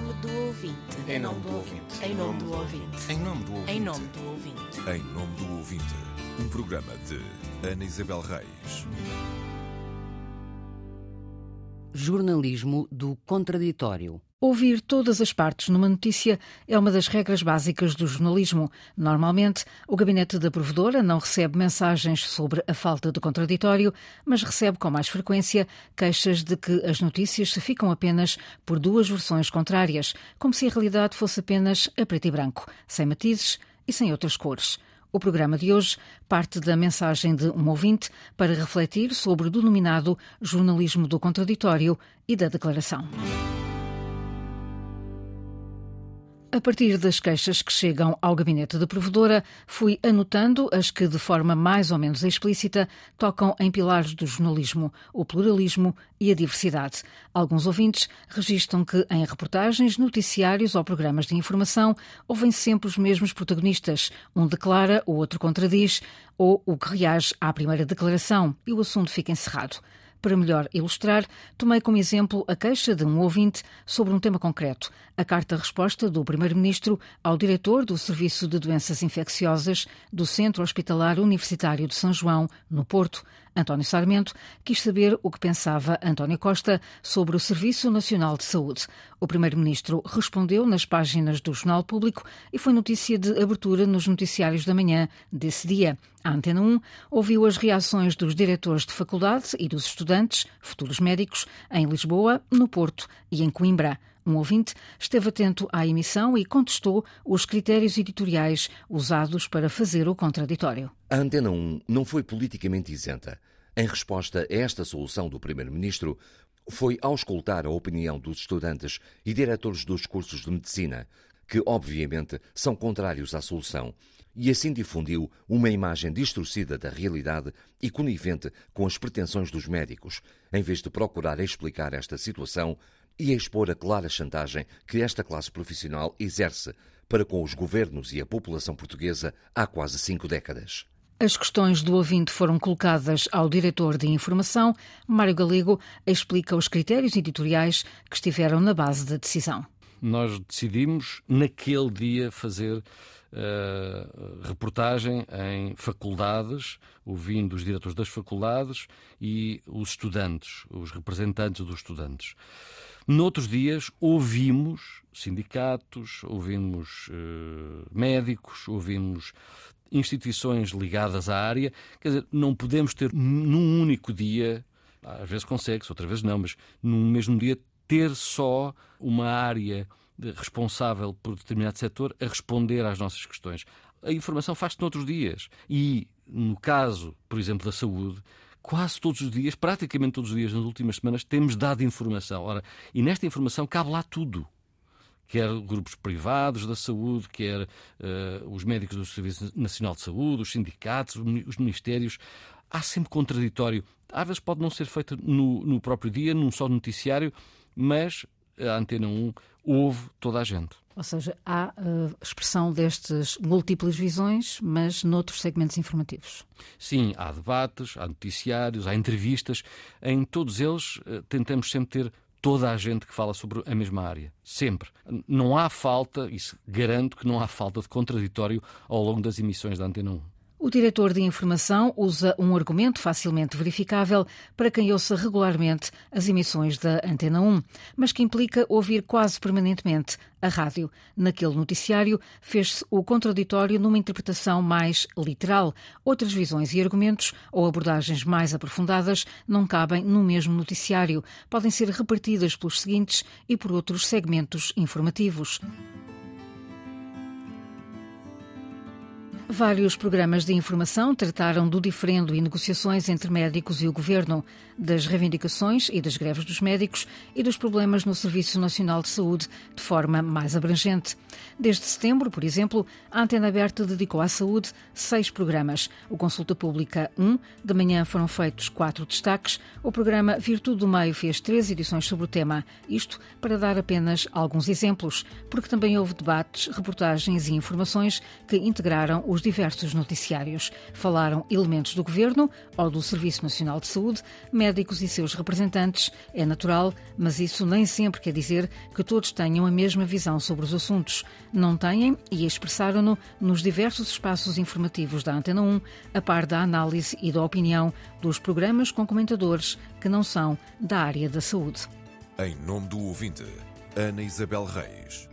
nome do ouvinte. Em nome do ouvinte. Em nome do ouvinte. Em nome do ouvinte. Em nome do ouvinte. Em nome do ouvinte, um programa de Ana Isabel Reis. Jornalismo do contraditório. Ouvir todas as partes numa notícia é uma das regras básicas do jornalismo. Normalmente, o gabinete da provedora não recebe mensagens sobre a falta de contraditório, mas recebe com mais frequência queixas de que as notícias se ficam apenas por duas versões contrárias, como se a realidade fosse apenas a preto e branco, sem matizes e sem outras cores. O programa de hoje parte da mensagem de um ouvinte para refletir sobre o denominado jornalismo do contraditório e da declaração. A partir das queixas que chegam ao gabinete da provedora, fui anotando as que, de forma mais ou menos explícita, tocam em pilares do jornalismo, o pluralismo e a diversidade. Alguns ouvintes registram que, em reportagens, noticiários ou programas de informação, ouvem sempre os mesmos protagonistas. Um declara, o outro contradiz, ou o que reage à primeira declaração e o assunto fica encerrado. Para melhor ilustrar, tomei como exemplo a queixa de um ouvinte sobre um tema concreto, a carta-resposta do Primeiro-Ministro ao diretor do Serviço de Doenças Infecciosas do Centro Hospitalar Universitário de São João, no Porto. António Sarmento quis saber o que pensava António Costa sobre o Serviço Nacional de Saúde. O Primeiro-Ministro respondeu nas páginas do Jornal Público e foi notícia de abertura nos noticiários da manhã desse dia. A Antena 1 ouviu as reações dos diretores de faculdade e dos estudantes, futuros médicos, em Lisboa, no Porto e em Coimbra. Um ouvinte esteve atento à emissão e contestou os critérios editoriais usados para fazer o contraditório. A Antena 1 não foi politicamente isenta. Em resposta a esta solução do Primeiro-Ministro, foi auscultar a opinião dos estudantes e diretores dos cursos de medicina, que obviamente são contrários à solução, e assim difundiu uma imagem distorcida da realidade e conivente com as pretensões dos médicos, em vez de procurar explicar esta situação e expor a clara chantagem que esta classe profissional exerce para com os governos e a população portuguesa há quase cinco décadas. As questões do ouvinte foram colocadas ao diretor de informação. Mário Galego explica os critérios editoriais que estiveram na base da decisão. Nós decidimos, naquele dia, fazer uh, reportagem em faculdades, ouvindo os diretores das faculdades e os estudantes, os representantes dos estudantes. Noutros dias ouvimos sindicatos, ouvimos uh, médicos, ouvimos instituições ligadas à área. Quer dizer, não podemos ter num único dia, às vezes consegue-se, outras vezes não, mas num mesmo dia ter só uma área responsável por determinado setor a responder às nossas questões. A informação faz-se noutros dias. E, no caso, por exemplo, da saúde, quase todos os dias, praticamente todos os dias nas últimas semanas, temos dado informação. Ora, e nesta informação cabe lá tudo. Quer grupos privados da saúde, quer uh, os médicos do Serviço Nacional de Saúde, os sindicatos, os ministérios. Há sempre contraditório. Às vezes pode não ser feito no, no próprio dia, num só noticiário, mas a Antena 1 ouve toda a gente. Ou seja, há uh, expressão destas múltiplas visões, mas noutros segmentos informativos. Sim, há debates, há noticiários, há entrevistas. Em todos eles uh, tentamos sempre ter toda a gente que fala sobre a mesma área. Sempre. Não há falta, isso garanto que não há falta de contraditório ao longo das emissões da Antena 1. O diretor de informação usa um argumento facilmente verificável para quem ouça regularmente as emissões da Antena 1, mas que implica ouvir quase permanentemente a rádio. Naquele noticiário, fez-se o contraditório numa interpretação mais literal. Outras visões e argumentos ou abordagens mais aprofundadas não cabem no mesmo noticiário. Podem ser repartidas pelos seguintes e por outros segmentos informativos. Vários programas de informação trataram do diferendo e negociações entre médicos e o governo, das reivindicações e das greves dos médicos e dos problemas no Serviço Nacional de Saúde de forma mais abrangente. Desde setembro, por exemplo, a Antena Aberta dedicou à saúde seis programas. O Consulta Pública 1, um, de manhã foram feitos quatro destaques. O programa Virtude do Meio fez três edições sobre o tema. Isto para dar apenas alguns exemplos, porque também houve debates, reportagens e informações que integraram os os diversos noticiários. Falaram elementos do governo ou do Serviço Nacional de Saúde, médicos e seus representantes. É natural, mas isso nem sempre quer dizer que todos tenham a mesma visão sobre os assuntos. Não têm e expressaram-no nos diversos espaços informativos da Antena 1, a par da análise e da opinião dos programas com comentadores que não são da área da saúde. Em nome do ouvinte, Ana Isabel Reis.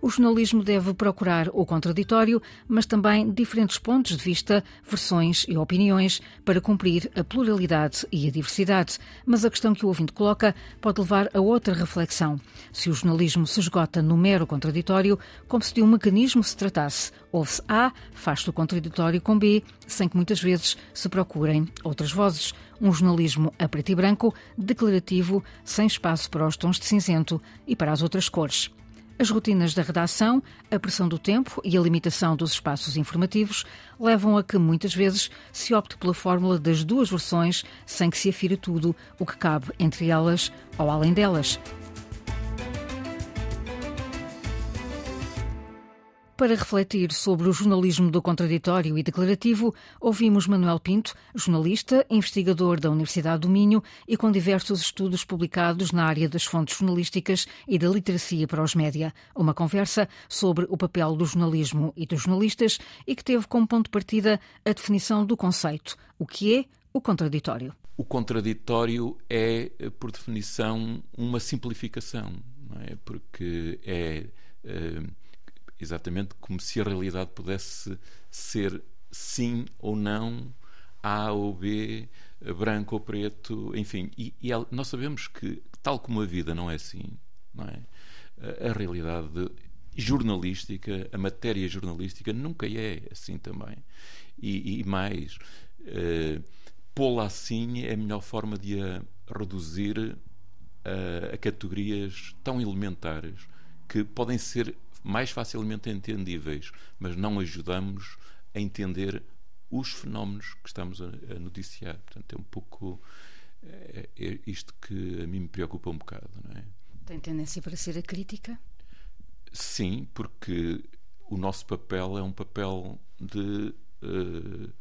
O jornalismo deve procurar o contraditório, mas também diferentes pontos de vista, versões e opiniões para cumprir a pluralidade e a diversidade. Mas a questão que o ouvinte coloca pode levar a outra reflexão. Se o jornalismo se esgota no mero contraditório, como se de um mecanismo se tratasse, ouve-se A, faz-se o contraditório com B, sem que muitas vezes se procurem outras vozes. Um jornalismo a preto e branco, declarativo, sem espaço para os tons de cinzento e para as outras cores. As rotinas da redação, a pressão do tempo e a limitação dos espaços informativos levam a que muitas vezes se opte pela fórmula das duas versões sem que se afira tudo o que cabe entre elas ou além delas. Para refletir sobre o jornalismo do contraditório e declarativo, ouvimos Manuel Pinto, jornalista, investigador da Universidade do Minho e com diversos estudos publicados na área das fontes jornalísticas e da literacia para os média. Uma conversa sobre o papel do jornalismo e dos jornalistas e que teve como ponto de partida a definição do conceito. O que é o contraditório? O contraditório é, por definição, uma simplificação, não é? Porque é. Uh exatamente como se a realidade pudesse ser sim ou não, A ou B, branco ou preto, enfim. E, e nós sabemos que, tal como a vida não é assim, não é? A, realidade jornalística, a matéria jornalística nunca é assim também. E, e mais, uh, pô-la assim é a melhor forma de a reduzir a, a categorias tão elementares que podem ser mais facilmente entendíveis, mas não ajudamos a entender os fenómenos que estamos a, noticiar. Portanto, é um pouco é, é isto que a mim me preocupa um bocado. Não é? Tem tendência para ser a crítica? Sim, porque o nosso papel é um papel de. Uh,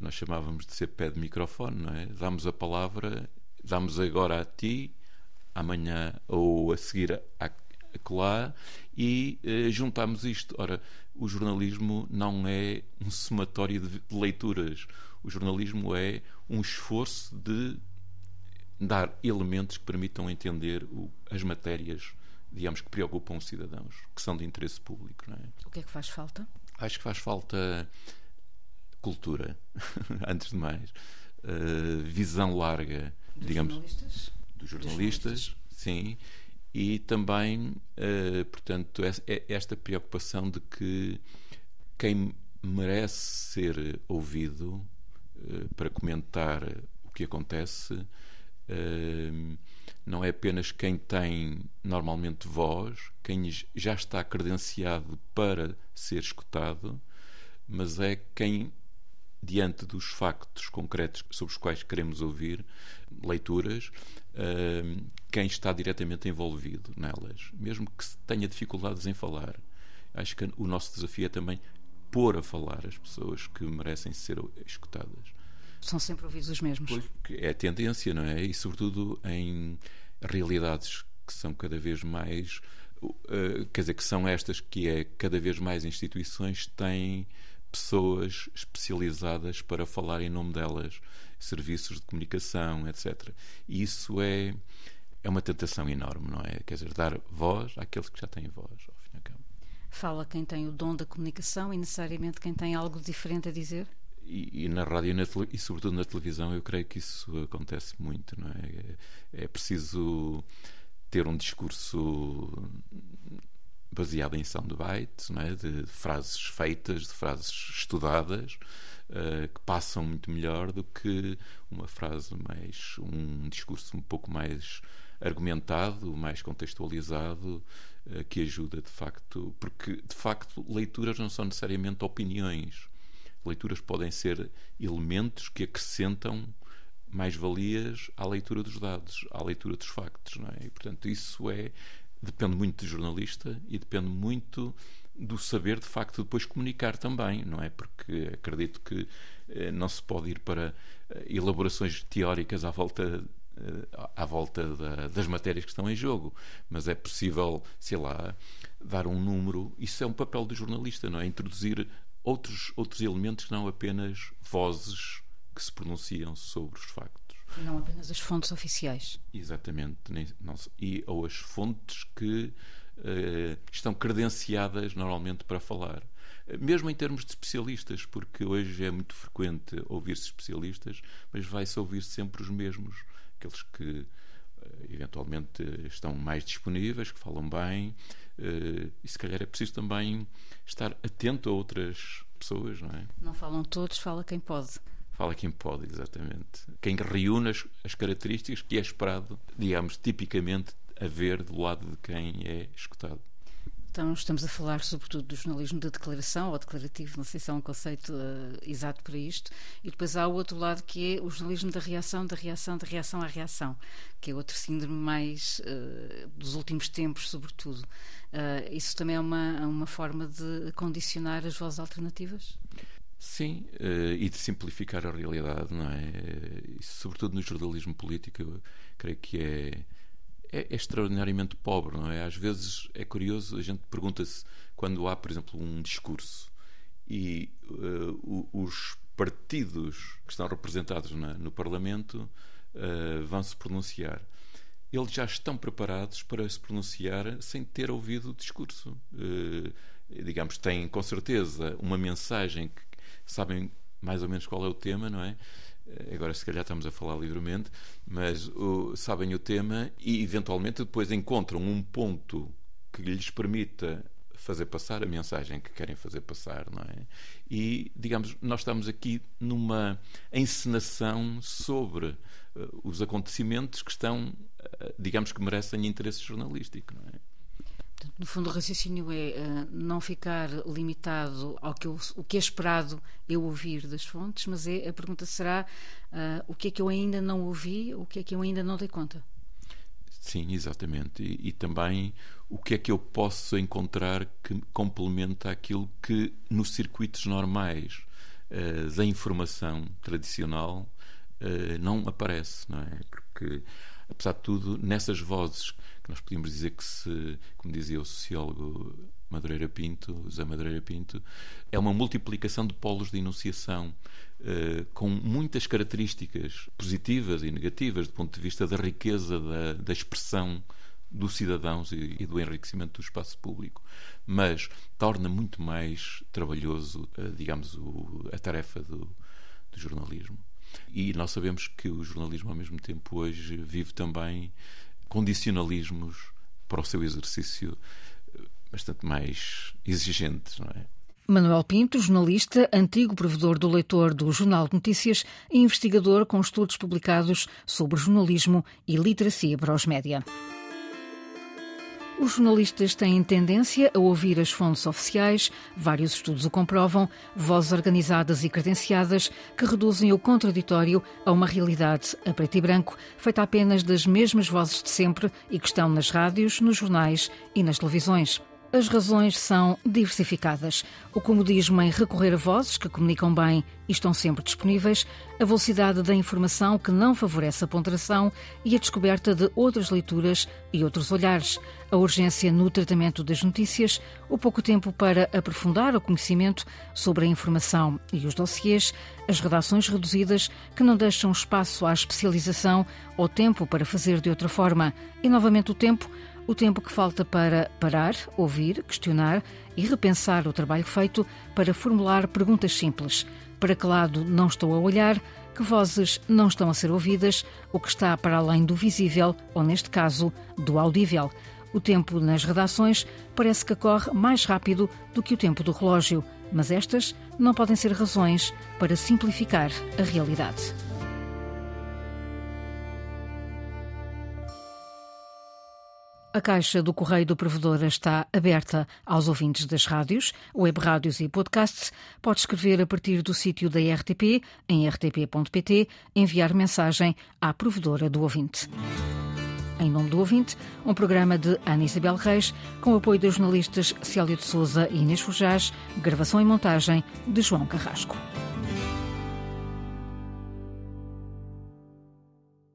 nós chamávamos de ser pé de microfone, não é? Damos a palavra, damos agora a ti, amanhã ou a seguir a acolá e eh, juntámos isto. Ora, o jornalismo não é um somatório de leituras. O jornalismo é um esforço de dar elementos que permitam entender o, as matérias, digamos, que preocupam os cidadãos, que são de interesse público. É? O que é que faz falta? Acho que faz falta cultura, antes de mais. Uh, visão larga, dos digamos, jornalistas? dos jornalistas, jornalistas. sim, e também, uh, portanto, é esta preocupação de que quem merece ser ouvido uh, para comentar o que acontece uh, não é apenas quem tem normalmente voz, quem já está credenciado para ser escutado, mas é quem diante dos factos concretos sobre os quais queremos ouvir leituras, quem está diretamente envolvido nelas, mesmo que tenha dificuldades em falar. Acho que o nosso desafio é também pôr a falar as pessoas que merecem ser escutadas. São sempre ouvidos os mesmos. Pois, é a tendência, não é? E sobretudo em realidades que são cada vez mais. Uh, quer dizer, que são estas que é cada vez mais instituições têm pessoas especializadas para falar em nome delas, serviços de comunicação, etc. E isso é é uma tentação enorme, não é? Quer dizer, dar voz àqueles que já têm voz, ao fim e ao cabo. Fala quem tem o dom da comunicação e necessariamente quem tem algo diferente a dizer? E, e na rádio e, na, e, sobretudo na televisão eu creio que isso acontece muito, não é? É, é preciso ter um discurso baseado em soundbite, não é? de frases feitas, de frases estudadas, uh, que passam muito melhor do que uma frase mais, um discurso um pouco mais argumentado, mais contextualizado, uh, que ajuda de facto, porque de facto leituras não são necessariamente opiniões. Leituras podem ser elementos que acrescentam mais-valias à leitura dos dados, à leitura dos factos, não é? E, portanto, isso é depende muito do jornalista e depende muito do saber de facto depois comunicar também, não é? Porque acredito que eh, não se pode ir para eh, elaborações teóricas à volta eh, à volta da, das matérias que estão em jogo, mas é possível, sei lá, dar um número. Isso é um papel do jornalista, não é? Introduzir outros outros elementos que não apenas vozes que se pronunciam sobre os factos. Não apenas as fontes oficiais. Exatamente. Nem, não, e, ou as fontes que uh, estão credenciadas normalmente para falar. Mesmo em termos de especialistas, porque hoje é muito frequente ouvir-se especialistas, mas vai-se ouvir sempre os mesmos, aqueles que uh, eventualmente estão mais disponíveis, que falam bem, uh, e se calhar é preciso também estar atento a outras pessoas, não é? Não falam todos, fala quem pode. Fala quem pode, exatamente. Quem reúne as, as características que é esperado, digamos, tipicamente haver do lado de quem é escutado. Então, estamos a falar sobretudo do jornalismo de declaração ou declarativo, não sei se é um conceito uh, exato para isto, e depois há o outro lado que é o jornalismo da reação, da reação, da reação à reação, que é outro síndrome mais uh, dos últimos tempos, sobretudo. Uh, isso também é uma, uma forma de condicionar as vozes alternativas? Sim, uh, e de simplificar a realidade, não é? Isso, sobretudo no jornalismo político, eu creio que é, é, é, extraordinariamente pobre, não é? Às vezes é curioso, a gente pergunta-se quando há, por exemplo, um discurso e uh, os partidos que estão representados na, no Parlamento uh, vão se pronunciar. Eles já estão preparados para se pronunciar sem ter ouvido o discurso. digamos, têm com certeza uma mensagem que sabem mais ou menos qual é o tema, não é? Eh, agora, se calhar, estamos a falar livremente, mas o, sabem o tema e, eventualmente, depois encontram um ponto que lhes permita fazer passar a mensagem que querem fazer passar, não é? E, digamos, nós estamos aqui numa encenação sobre uh, os acontecimentos que estão, uh, digamos, que merecem interesse jornalístico, não é? No fundo, o raciocínio é uh, não ficar limitado ao que eu, o que é esperado eu ouvir das fontes, mas é a pergunta será uh, o que é que eu ainda não ouvi, o que é que eu ainda não dei conta. Sim, exatamente. E, e também o que é que eu posso encontrar que complementa aquilo que nos circuitos normais uh, da informação tradicional não aparece, não é? Porque, apesar de tudo, nessas vozes que nós podíamos dizer que se, como dizia o sociólogo Madureira Pinto, José Madureira Pinto, é uma multiplicação de polos de enunciação uh, com muitas características positivas e negativas do ponto de vista da riqueza da, da expressão dos cidadãos e, e, do enriquecimento do espaço público, mas torna muito mais trabalhoso, uh, digamos, o, a tarefa do, do jornalismo. E nós sabemos que o jornalismo, ao mesmo tempo, hoje vive também condicionalismos para o seu exercício eh, bastante mais exigentes, não é? Manuel Pinto, jornalista, antigo provedor do leitor do Jornal de Notícias e investigador com estudos publicados sobre jornalismo e literacia para os média. Os jornalistas têm tendência a ouvir as fontes oficiais, vários estudos o comprovam, vozes organizadas e credenciadas que reduzem o contraditório a uma realidade a preto e branco, feita apenas das mesmas vozes de sempre e que estão nas rádios, nos jornais e nas televisões. As razões são diversificadas. O comodismo em recorrer a vozes que comunicam bem e estão sempre disponíveis, a velocidade da informação que não favorece a ponderação e a descoberta de outras leituras e outros olhares, a urgência no tratamento das notícias, o pouco tempo para aprofundar o conhecimento sobre a informação e os dossiês, as redações reduzidas que não deixam espaço à especialização ou tempo para fazer de outra forma, e novamente o tempo o tempo que falta para parar, ouvir, questionar e repensar o trabalho feito para formular perguntas simples. Para que lado não estou a olhar? Que vozes não estão a ser ouvidas? O que está para além do visível, ou neste caso, do audível? O tempo nas redações parece que corre mais rápido do que o tempo do relógio, mas estas não podem ser razões para simplificar a realidade. A caixa do Correio do Provedor está aberta aos ouvintes das rádios, web rádios e podcasts. Pode escrever a partir do sítio da RTP, em rtp.pt, enviar mensagem à provedora do ouvinte. Em Nome do Ouvinte, um programa de Ana Isabel Reis, com o apoio dos jornalistas Célia de Souza e Inês Fujás, gravação e montagem de João Carrasco.